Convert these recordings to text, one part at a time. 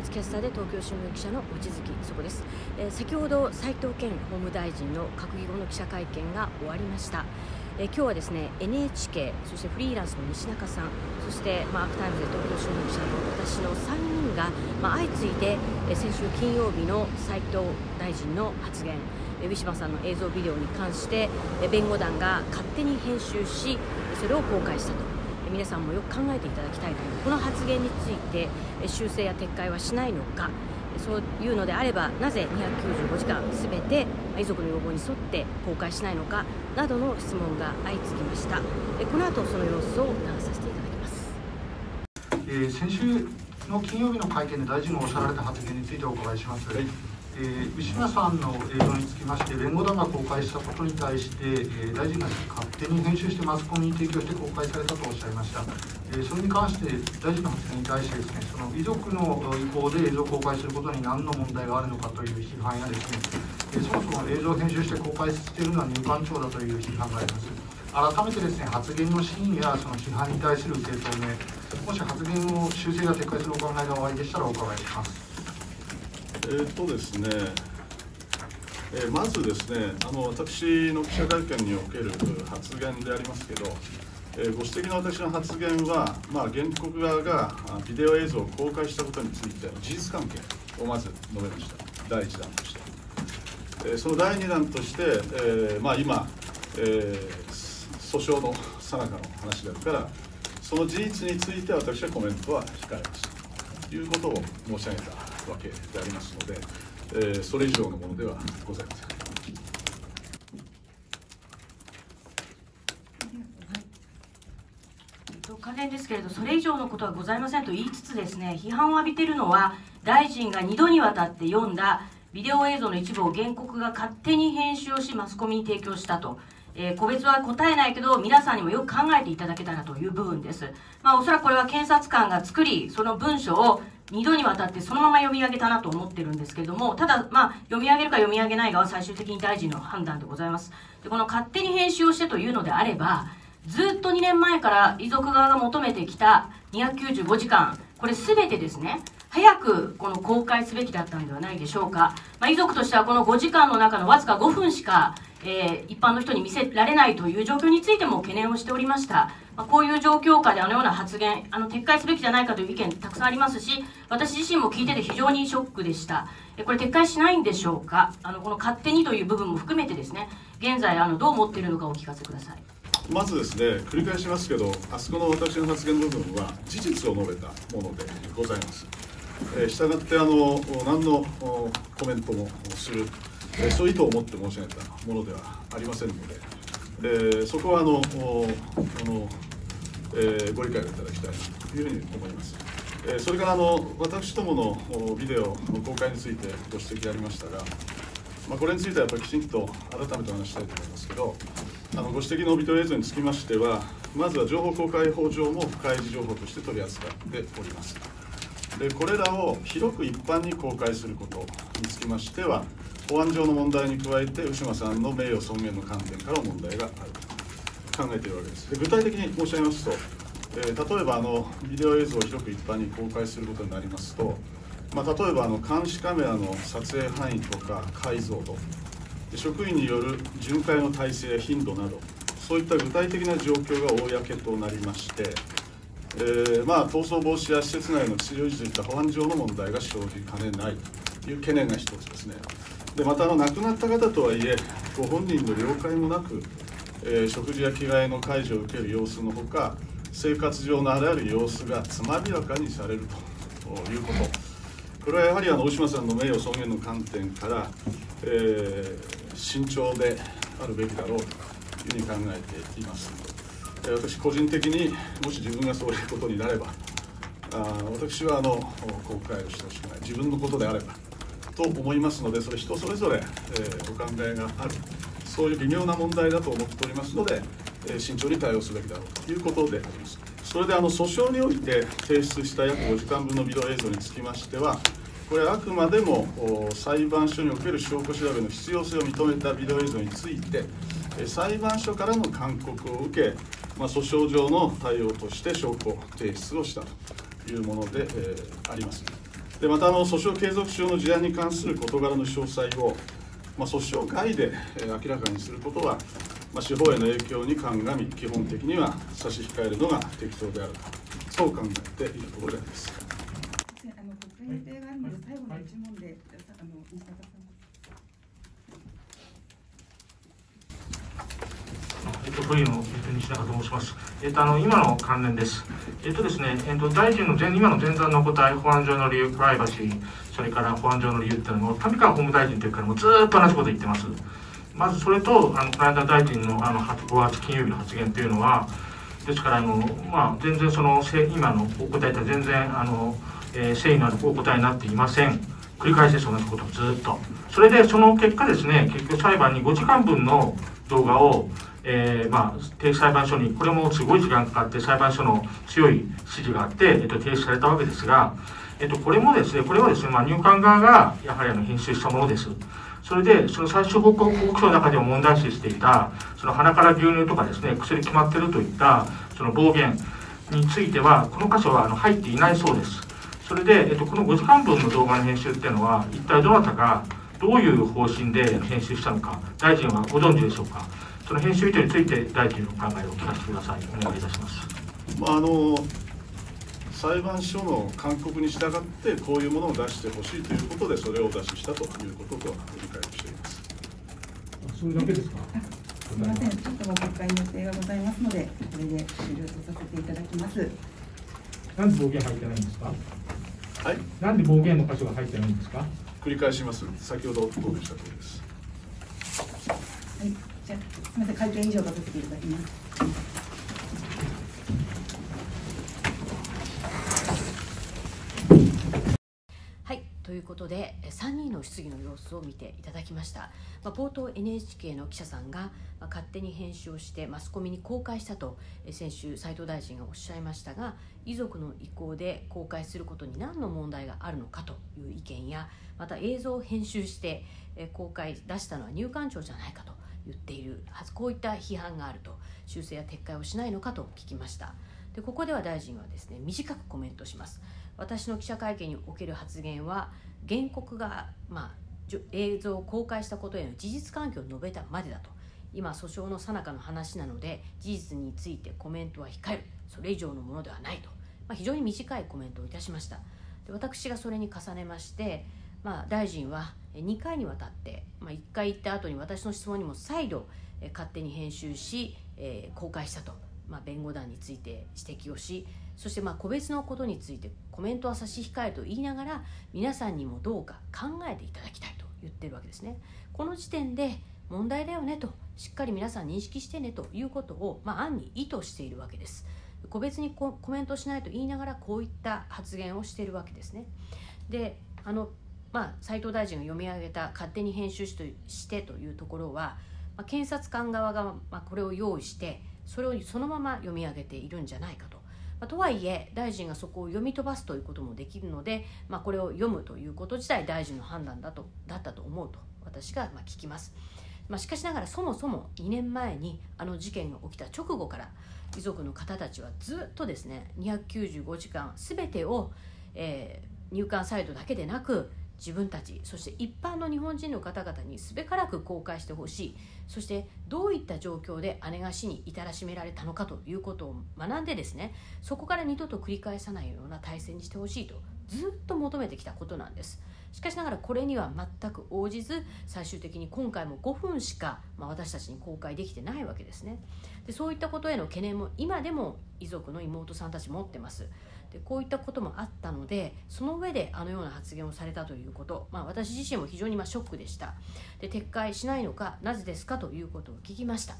ます、えー、アークタイムズキャスターで東京新聞記者の望月衣塑子です、えー、先ほど斉藤健法務大臣の閣議後の記者会見が終わりました。え今日はですね NHK そしてフリーランスの西中さんそして、まあ、アークタイムズで東京新聞記者の私の3人が、まあ、相次いで、え先週金曜日の斉藤大臣の発言ウィシュマさんの映像ビデオに関して弁護団が勝手に編集しそれを公開したと。皆さんもよく考えていただきたいというこの発言について修正や撤回はしないのかそういうのであればなぜ295時間すべて遺族の要望に沿って公開しないのかなどの質問が相次ぎましたこの後その様子を流させていただきます、えー、先週の金曜日の会見で大臣がおっしゃられた発言についてお伺いします、はい。えー、牛村さんの映像につきまして弁護団が公開したことに対して、えー、大臣が勝手に編集してマスコミに提供して公開されたとおっしゃいました、えー、それに関して大臣の発言に対してですねその遺族の意向で映像を公開することに何の問題があるのかという批判やですね、えー、そもそも映像を編集して公開しているのは入管庁だという批判があります。改めてですね発言の真意やその批判に対する受け止めもし発言を修正や撤回するお考えがおありでしたらお伺いします。えー、っとですね、えー、まずですねあの私の記者会見における発言でありますけど、えー、ご指摘の私の発言は、まあ、原告側がビデオ映像を公開したことについての事実関係をまず述べました。第1弾として、えー、その第2弾として、えーまあ、今、えー、訴訟のさなかの話であるからその事実について私はコメントは控えますということを申し上げたわけでありますので、えー、それ以上のものではございません。関連ですけれど、それ以上のことはございませんと言いつつですね、批判を浴びているのは、大臣が2度にわたって読んだビデオ映像の一部を原告が勝手に編集をし、マスコミに提供したと。えー、個別は答えないけど、皆さんにもよく考えていただけたらという部分です。まあ、おそらくこれは検察官が作り、その文書を2度にわたってそのまま読み上げたなと思ってるんですけども、ただ、まあ、読み上げるか読み上げないかは最終的に大臣の判断でございます。で、この勝手に編集をしてというのであれば、ずっと2年前から遺族側が求めてきた295時間、これすべてですね、早くこの公開すべきだったんではないでしょうか。まあ、遺族としてはこの5時間の中のわずか5分しか、えー、一般の人に見せられないという状況についても懸念をしておりました。まあ、こういう状況下であのような発言、あの撤回すべきじゃないかという意見たくさんありますし、私自身も聞いてて非常にショックでした。えこれ撤回しないんでしょうか？あのこの勝手にという部分も含めてですね、現在あのどう思っているのかお聞かせください。まずですね、繰り返しますけど、あそこの私の発言の部分は事実を述べたものでございます。えー、したがってあの何のコメントもする、そういう意図を持って申し上げたものではありませんので、えー、そこはあのあの、えー、ご理解をいただきたいというふうに思います。えー、それからあの私どものビデオの公開についてご指摘ありましたが、まあ、これについてはやっぱりきちんと改めてお話したいと思いますけど、あのご指摘のビデオ映像につきましては、まずは情報公開法上も開示情報として取り扱っております。でこれらを広く一般に公開することにつきましては保安上の問題に加えて牛間さんの名誉尊厳の観点から問題があると考えているわけですで具体的に申し上げますと、えー、例えばあのビデオ映像を広く一般に公開することになりますと、まあ、例えばあの監視カメラの撮影範囲とか解像度職員による巡回の体制や頻度などそういった具体的な状況が公となりましてえー、まあ、逃走防止や施設内の治療維持といった保安上の問題が生じかねないという懸念が一つですね。でまたあの亡くなった方とはいえご本人の了解もなく、えー、食事や着替えの介助を受ける様子のほか生活上のあらゆる様子がつまびらかにされるということこれはやはりあの大島さんの名誉尊厳の観点から、えー、慎重であるべきだろうというふうに考えています。私個人的にもし自分がそういうことになればあ私はあの公開をしてほしくない自分のことであればと思いますのでそれ人それぞれ、えー、お考えがあるそういう微妙な問題だと思っておりますので、えー、慎重に対応すべきだろうということであります。それであの訴訟において提出した約5時間分のビデオ映像につきましてはこれはあくまでも裁判所における証拠調べの必要性を認めたビデオ映像について裁判所からの勧告を受けまあ、訴訟上の対応として証拠提出をしたというもので、えー、あります。でまたあの訴訟継続上の事案に関する事柄の詳細を、まあ、訴訟外で、え、明らかにすることは、まあ、司法への影響に鑑み基本的には差し控えるのが適当であるとそう考えているところであります。あの国会予定があるので最後の一問で、あの西高さんえっと、フリの、西中と申します。えっと、あの、今の関連です。えっとですね、えっと、大臣の前、今の前段の答え、保安上の理由、プライバシー、それから保安上の理由っていうのも、上川法務大臣というからもうずっと同じこと言ってます。まずそれと、あの、この間大臣の、あの、5月金曜日の発言っていうのは、ですから、あの、まあ、全然その、今のお答えとは全然、あの、えー、誠意のあるお答えになっていません。繰り返し同じことをずっと。それで、その結果ですね、結局裁判に5時間分の動画を、えー、まあ、提出裁判所に、これもすごい時間かかって、裁判所の強い指示があって、えっと、提出されたわけですが、えっと、これもですね、これはですね、まあ、入管側が、やはりあの、編集したものです。それで、その最終報告書の中でも問題視していた、その鼻から牛乳とかですね、薬決まってるといった、その暴言については、この箇所はあの入っていないそうです。それで、えっと、この5時間分の動画の編集っていうのは、一体どなたが、どういう方針で編集したのか、大臣はご存知でしょうか？その編集意図について大臣の考えを聞かせてください。お願いいたします。まあ、あの裁判所の勧告に従ってこういうものを出してほしいということでそれをお出ししたということと理解をしています。それだけですか。すみません、ちょっともう国会の予定がございますので、これで終了とさせていただきます。なんで暴言入ってないんですか？はい。なんで暴言の箇所が入ってないんですか？繰り返します。先ほど答弁した通りです。はい。すみません会見以上とさせていただきます。はいということで3人の質疑の様子を見ていただきました、まあ、冒頭 NHK の記者さんが、まあ、勝手に編集をしてマスコミに公開したと先週斉藤大臣がおっしゃいましたが遺族の意向で公開することに何の問題があるのかという意見やまた映像を編集して公開出したのは入管庁じゃないかと言っているはず。こういった批判があると。修正や撤回をしないのかと聞きました。でここでは大臣はですね短くコメントします。私の記者会見における発言は原告が、まあ、映像を公開したことへの事実関係を述べたまでだと。今訴訟の最中の話なので事実についてコメントは控える。それ以上のものではないと、まあ、非常に短いコメントをいたしました。で私がそれに重ねましてまあ、大臣は2回にわたって、まあ、1回言った後に私の質問にも再度勝手に編集し、えー、公開したと、まあ、弁護団について指摘をしそしてまあ個別のことについてコメントは差し控えと言いながら皆さんにもどうか考えていただきたいと言ってるわけですね。この時点で問題だよねとしっかり皆さん認識してねということを、まあ、案に意図しているわけです。個別にコメントしないと言いながらこういった発言をしているわけですね。であのまあ、斉藤大臣が読み上げた勝手に編集してというところは、まあ、検察官側が、まあ、これを用意してそれをそのまま読み上げているんじゃないかと。まあ、とはいえ大臣がそこを読み飛ばすということもできるので、まあ、これを読むということ自体大臣の判断だとだったと思うと私がまあ聞きます。まあ、しかしながらそもそも2年前にあの事件が起きた直後から遺族の方たちはずっとですね295時間全てを、えー、入管サイトだけでなく自分たちそして一般の日本人の方々にすべからく公開してほしい。そしてどういった状況で姉が死に至らしめられたのかということを学んでですねそこから二度と繰り返さないような体制にしてほしいとずっと求めてきたことなんです。しかしながらこれには全く応じず最終的に今回も5分しか、まあ、私たちに公開できてないわけですね。でそういったことへの懸念も今でも遺族の妹さんたち持ってます。でこういったこともあったのでその上であのような発言をされたということ、まあ、私自身も非常にまショックでした。で撤回しないのかなぜですかということを聞きました。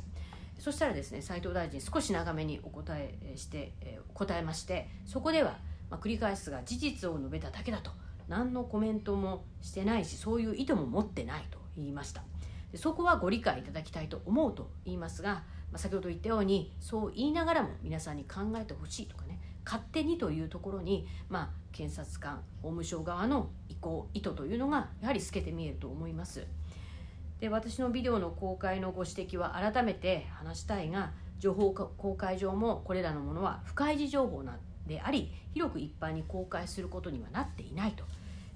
そしたらですね斉藤大臣少し長めにお答えして、え答えましてそこでは、まあ、繰り返すが事実を述べただけだと。何のコメントもしてないしそういう意図も持ってないと言いました。でそこはご理解いただきたいと思うと言いますが、まあ、先ほど言ったようにそう言いながらも皆さんに考えてほしいとかね勝手にというところに、まあ、検察官法務省側の意向意図というのがやはり透けて見えると思います。で私のビデオの公開のご指摘は改めて話したいが情報公開上もこれらのものは不開示情報なんであり広く一般に公開することにはなっていないと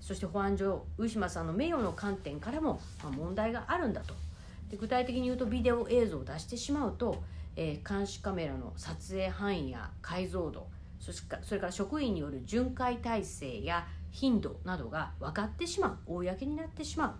そして保安上上島さんの名誉の観点からも、ま、問題があるんだとで具体的に言うとビデオ映像を出してしまうと、えー、監視カメラの撮影範囲や解像度それから職員による巡回体制や頻度などが分かってしまう公になってしまう、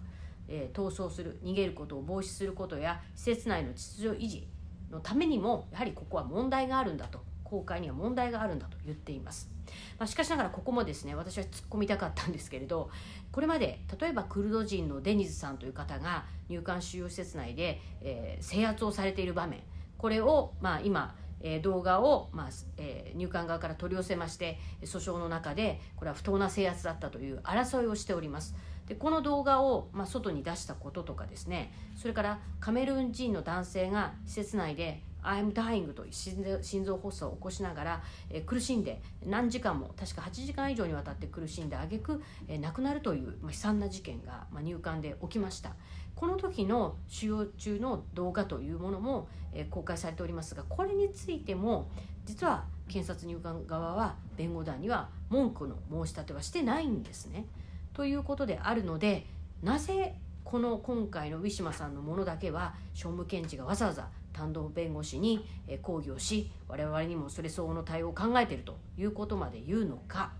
えー、逃走する逃げることを防止することや施設内の秩序維持のためにもやはりここは問題があるんだと公開には問題があるんだと言っています、まあ、しかしながらここもですね私は突っ込みたかったんですけれどこれまで例えばクルド人のデニズさんという方が入管収容施設内で、えー、制圧をされている場面これを、まあ、今え動画を、まあえ、入管側から取り寄せまして訴訟の中でこれは不当な制圧だったという争いをしております。でこの動画を、まあ、外に出したこととかですねそれからカメルーン人の男性が施設内で I'm dying と心臓発作を起こしながら、え、苦しんで何時間も確か8時間以上にわたって苦しんであげく、えー、亡くなるという、まあ、悲惨な事件が、まあ、入管で起きました。この時の使用中の動画というものも、えー、公開されておりますがこれについても実は検察入管側は弁護団には文句の申し立てはしてないんですね。ということであるのでなぜこの今回のウィシュマさんのものだけは訟務検事がわざわざ担当弁護士に抗議をし我々にもそれ相応の対応を考えているということまで言うのか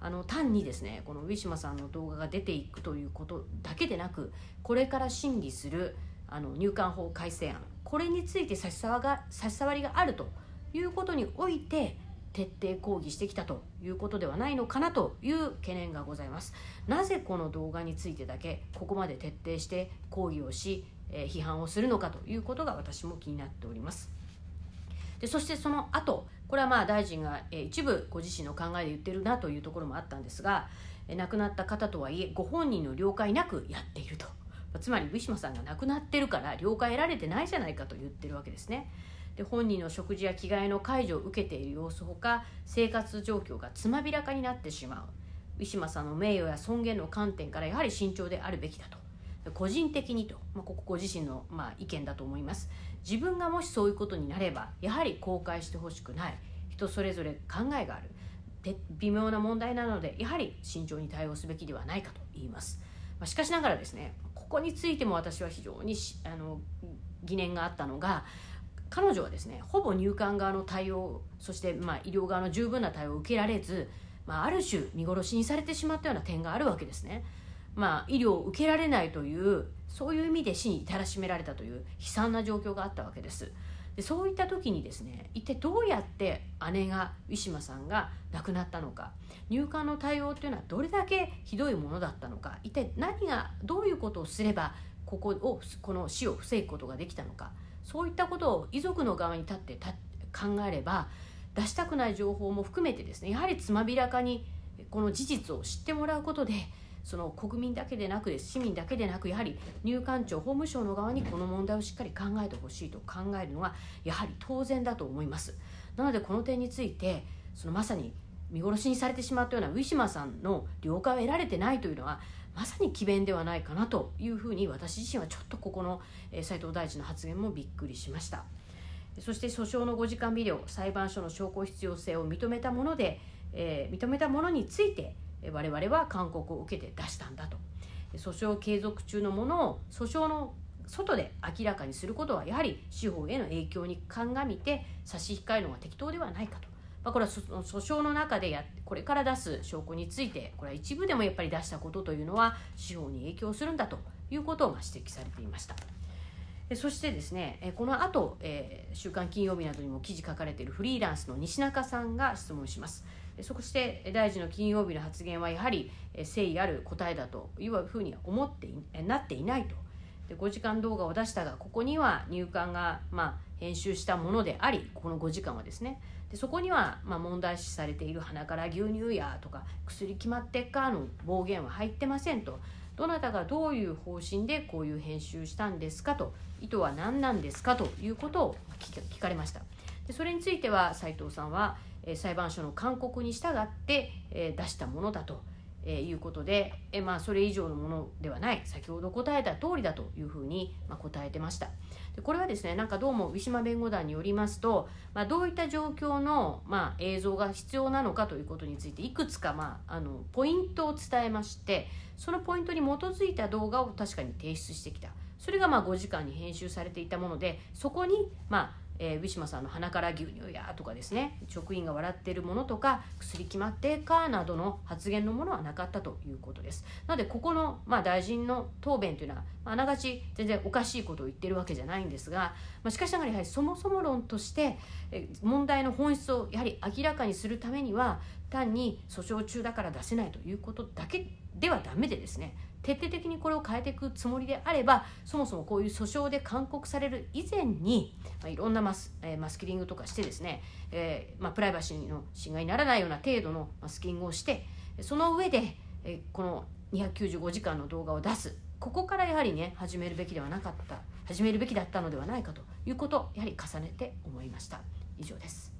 あの単にですねこのウィシュマさんの動画が出ていくということだけでなくこれから審議するあの入管法改正案これについて差し障が差し障りがあるということにおいて徹底抗議してきたということではないのかなという懸念がございます。なぜこの動画についてだけここまで徹底して抗議をし、えー、批判をするのかということが私も気になっております。でそしてその後これはまあ大臣が、一部ご自身の考えで言ってるなというところもあったんですが、亡くなった方とはいえご本人の了解なくやっていると。つまりウィシュマさんが亡くなってるから了解得られてないじゃないかと言ってるわけですね。で本人の食事や着替えの介助を受けている様子ほか生活状況がつまびらかになってしまう。ウィシュマさんの名誉や尊厳の観点からやはり慎重であるべきだと。個人的にと、まあ、ここご自身の、まあ、意見だと思います。自分がもしそういうことになればやはり公開してほしくない。人それぞれ考えがある。で微妙な問題なのでやはり慎重に対応すべきではないかと言います、まあ、しかしながらですねここについても私は非常にあの疑念があったのが彼女はですねほぼ入管側の対応そしてまあ医療側の十分な対応を受けられず、まあ、ある種見殺しにされてしまったような点があるわけですね。まあ、医療を受けられないというそういう意味で死に至らしめられたという悲惨な状況があったわけです。でそういった時にですね一体どうやって姉がウィシュマさんが亡くなったのか入管の対応というのはどれだけひどいものだったのか一体何がどういうことをすればここをこの死を防ぐことができたのかそういったことを遺族の側に立って考えれば出したくない情報も含めてですねやはりつまびらかにこの事実を知ってもらうことでその国民だけでなく市民だけでなくやはり入管庁法務省の側にこの問題をしっかり考えてほしいと考えるのはやはり当然だと思います。なのでこの点についてそのまさに見殺しにされてしまったようなウィシュマさんの了解を得られてないというのはまさに詭弁ではないかなというふうに私自身はちょっとここの斉藤大臣の発言もびっくりしました。そして訴訟の5時間ビデオ裁判所の証拠必要性を認めたもので、えー、認めたものについて我々は勧告を受けて出したんだと。訴訟継続中のものを訴訟の外で明らかにすることはやはり司法への影響に鑑みて差し控えるのが適当ではないかと、まあ、これは訴訟の中でやこれから出す証拠についてこれは一部でもやっぱり出したことというのは司法に影響するんだということを指摘されていました。そしてですねこの後、え、週刊金曜日などにも記事書かれているフリーランスの西中さんが質問します。そして大臣の金曜日の発言はやはり誠意ある答えだというふうには思ってなっていないと。で5時間動画を出したがここには入管が、まあ、編集したものでありこの5時間はですね。でそこには、まあ、問題視されている鼻から牛乳やとか薬決まってっかの暴言は入ってませんと。どなたがどういう方針でこういう編集したんですかと意図は何なんですかということを聞かれました。でそれについては斉藤さんは、裁判所の勧告に従って、出したものだということで、まあ、それ以上のものではない。先ほど答えた通りだというふうに、答えてました。でこれはですねなんかどうもウィシュマ弁護団によりますと、まあ、どういった状況の、まあ、映像が必要なのかということについていくつか、まあ、あのポイントを伝えましてそのポイントに基づいた動画を確かに提出してきた。それがまあ5時間に編集されていたものでそこにまあえー、ウィシュマさんの鼻から牛乳やとかですね職員が笑っているものとか薬決まってかなどの発言のものはなかったということです。なのでここの、まあ、大臣の答弁というのは、まあ、あながち全然おかしいことを言ってるわけじゃないんですが、まあ、しかしながらやはりそもそも論としてえー問題の本質をやはり明らかにするためには単に訴訟中だから出せないということだけではダメでですね徹底的にこれを変えていくつもりであればそもそもこういう訴訟で勧告される以前に、まあ、いろんなマス,、えーマスキリングとかしてですね、えーまあ、プライバシーの侵害にならないような程度のマスキングをしてその上で、えーこの295時間の動画を出す。ここからやはりね始めるべきではなかった。始めるべきだったのではないかということをやはり重ねて思いました。以上です。